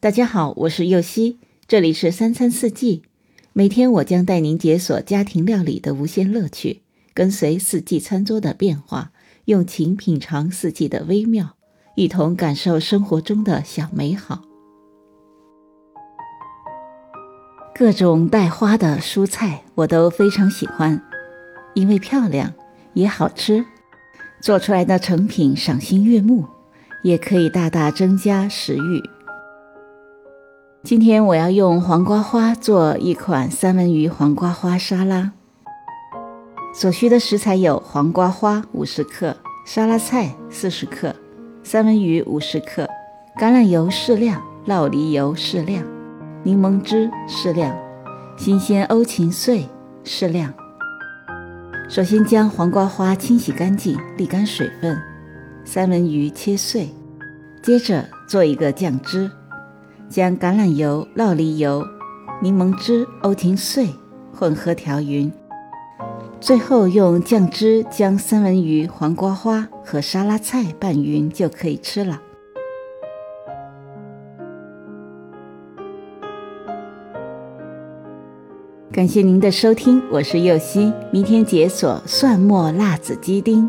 大家好，我是右希，这里是三餐四季。每天我将带您解锁家庭料理的无限乐趣，跟随四季餐桌的变化，用情品尝四季的微妙，一同感受生活中的小美好。各种带花的蔬菜我都非常喜欢，因为漂亮也好吃，做出来的成品赏心悦目，也可以大大增加食欲。今天我要用黄瓜花做一款三文鱼黄瓜花沙拉。所需的食材有黄瓜花五十克、沙拉菜四十克、三文鱼五十克、橄榄油适量、酪梨油适量、柠檬汁适量、新鲜欧芹碎适量。首先将黄瓜花清洗干净，沥干水分；三文鱼切碎，接着做一个酱汁。将橄榄油、酪梨油、柠檬汁、欧芹碎混合调匀，最后用酱汁将三文鱼、黄瓜花和沙拉菜拌匀就可以吃了。感谢您的收听，我是右希，明天解锁蒜末辣子鸡丁。